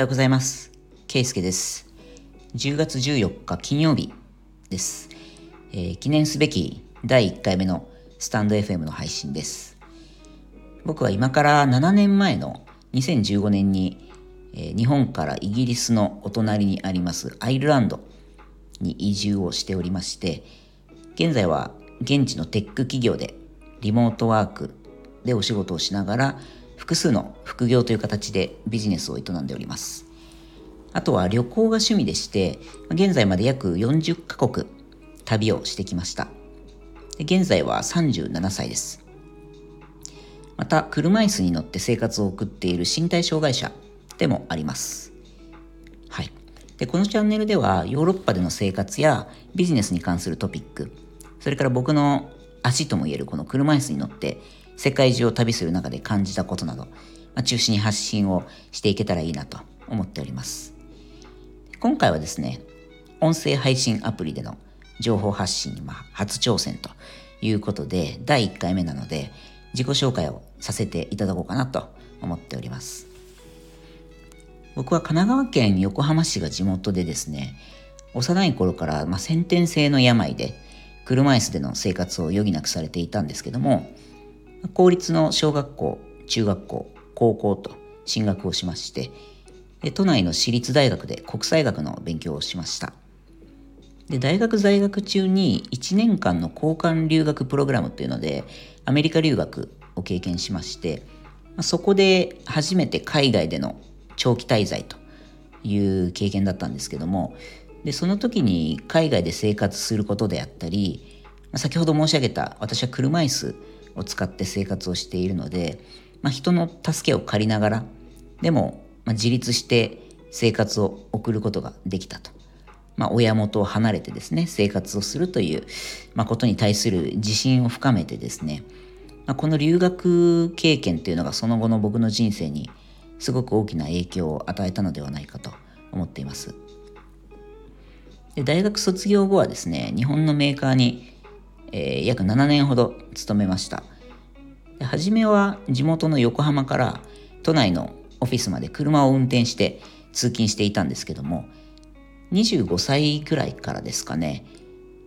はようございます。ケイスケです。10月14日金曜日です、えー、記念すべき第1回目のスタンド FM の配信です。僕は今から7年前の2015年に、えー、日本からイギリスのお隣にありますアイルランドに移住をしておりまして、現在は現地のテック企業でリモートワークでお仕事をしながら複数の副業という形でビジネスを営んでおります。あとは旅行が趣味でして、現在まで約40カ国旅をしてきました。現在は37歳です。また、車椅子に乗って生活を送っている身体障害者でもあります。はい。で、このチャンネルではヨーロッパでの生活やビジネスに関するトピック、それから僕の足ともいえるこの車椅子に乗って世界中を旅する中で感じたことなど、まあ、中心に発信をしていけたらいいなと思っております。今回はですね、音声配信アプリでの情報発信にま初挑戦ということで、第1回目なので、自己紹介をさせていただこうかなと思っております。僕は神奈川県横浜市が地元でですね、幼い頃からま先天性の病で車椅子での生活を余儀なくされていたんですけども、公立の小学校、中学校、高校と進学をしまして、都内の私立大学で国際学の勉強をしました。で大学在学中に1年間の交換留学プログラムっていうのでアメリカ留学を経験しましてそこで初めて海外での長期滞在という経験だったんですけどもでその時に海外で生活することであったり先ほど申し上げた私は車椅子を使って生活をしているので、まあ、人の助けを借りながらでも、まあ、自立して生活を送ることができたと。まあ、親元を離れてですね生活をするという、まあ、ことに対する自信を深めてですね、まあ、この留学経験っていうのがその後の僕の人生にすごく大きな影響を与えたのではないかと思っていますで大学卒業後はですね日本のメーカーにえー、約7年ほど勤めました。で初めは地元の横浜から都内のオフィスまで車を運転して通勤していたんですけども25歳ぐらいからですかね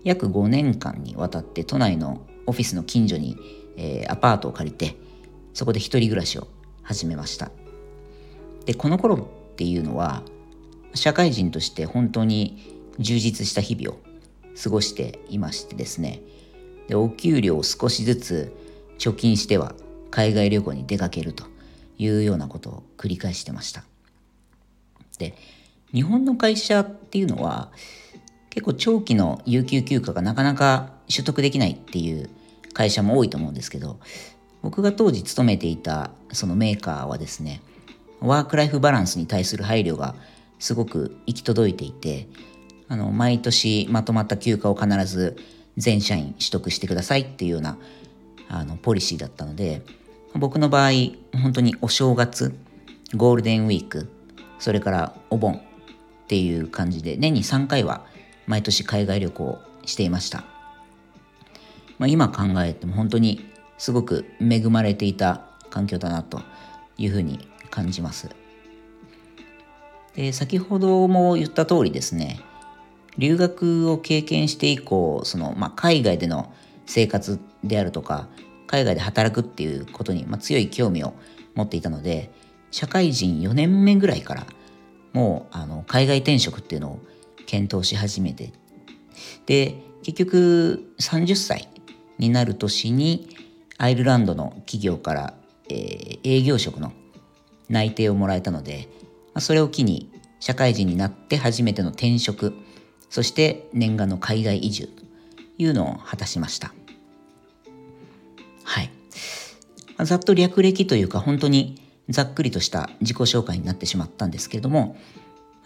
約5年間にわたって都内のオフィスの近所に、えー、アパートを借りてそこで一人暮らしを始めました。でこの頃っていうのは社会人として本当に充実した日々を過ごしていましてですねでお給料を少しずつ貯金しては海外旅行に出かけるというようなことを繰り返してました。で日本の会社っていうのは結構長期の有給休暇がなかなか取得できないっていう会社も多いと思うんですけど僕が当時勤めていたそのメーカーはですねワークライフバランスに対する配慮がすごく行き届いていてあの毎年まとまった休暇を必ず全社員取得してくださいっていうようなあのポリシーだったので僕の場合本当にお正月ゴールデンウィークそれからお盆っていう感じで年に3回は毎年海外旅行していました、まあ、今考えても本当にすごく恵まれていた環境だなというふうに感じます。で先ほども言った通りですね留学を経験して以降その、まあ、海外での生活であるとか海外で働くっていうことに、まあ、強い興味を持っていたので社会人4年目ぐらいからもうあの海外転職っていうのを検討し始めてで結局30歳になる年にアイルランドの企業から、えー、営業職の内定をもらえたので、まあ、それを機に社会人になって初めての転職そして念願の海外移住というのを果たしました。はい。ざっと略歴というか本当にざっくりとした自己紹介になってしまったんですけれども、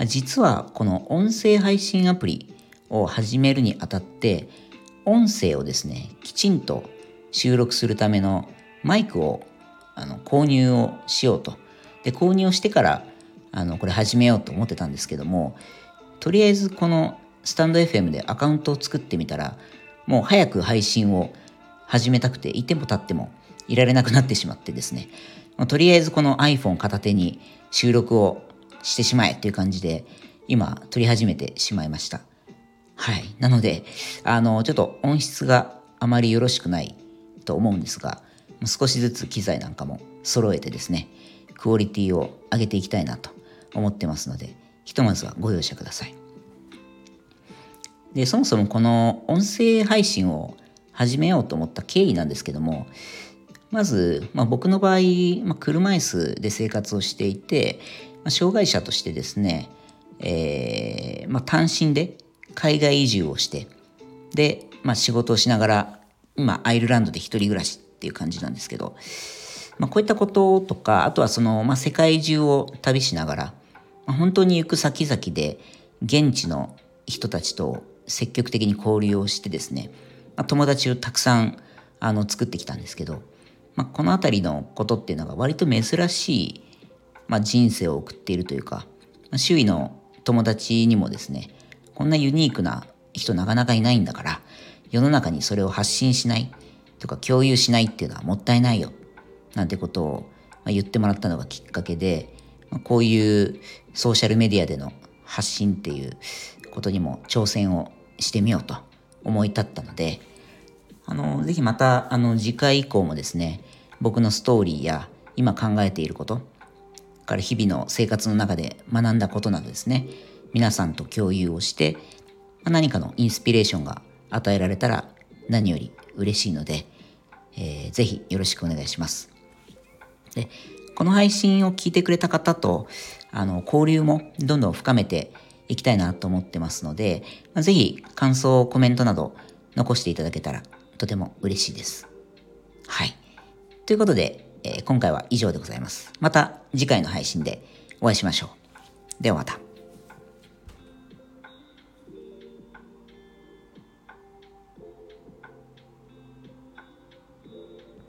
実はこの音声配信アプリを始めるにあたって、音声をですね、きちんと収録するためのマイクをあの購入をしようと。で、購入をしてからあのこれ始めようと思ってたんですけども、とりあえずこのスタンド FM でアカウントを作ってみたら、もう早く配信を始めたくて、いても立ってもいられなくなってしまってですね、とりあえずこの iPhone 片手に収録をしてしまえっていう感じで、今撮り始めてしまいました。はい。なので、あの、ちょっと音質があまりよろしくないと思うんですが、少しずつ機材なんかも揃えてですね、クオリティを上げていきたいなと思ってますので、ひとまずはご容赦ください。で、そもそもこの音声配信を始めようと思った経緯なんですけども、まず、まあ、僕の場合、まあ、車椅子で生活をしていて、まあ、障害者としてですね、えーまあ、単身で海外移住をして、で、まあ、仕事をしながら、今、アイルランドで一人暮らしっていう感じなんですけど、まあ、こういったこととか、あとはその、まあ、世界中を旅しながら、まあ、本当に行く先々で、現地の人たちと積極的に交流をしてですね、まあ、友達をたくさんあの作ってきたんですけど、まあ、この辺りのことっていうのが割と珍しい、まあ、人生を送っているというか、まあ、周囲の友達にもですねこんなユニークな人なかなかいないんだから世の中にそれを発信しないとか共有しないっていうのはもったいないよなんてことを言ってもらったのがきっかけでこういうソーシャルメディアでの発信っていうことにも挑戦をしてみようと思い立ったのであのぜひまたあの次回以降もですね僕のストーリーや今考えていることから日々の生活の中で学んだことなどですね皆さんと共有をして何かのインスピレーションが与えられたら何より嬉しいので、えー、ぜひよろしくお願いします。でこの配信を聞いてくれた方とあの交流もどんどん深めていきたいなと思ってますので、まあ、ぜひ感想、コメントなど残していただけたらとても嬉しいです。はい。ということで、えー、今回は以上でございます。また次回の配信でお会いしましょう。ではまた。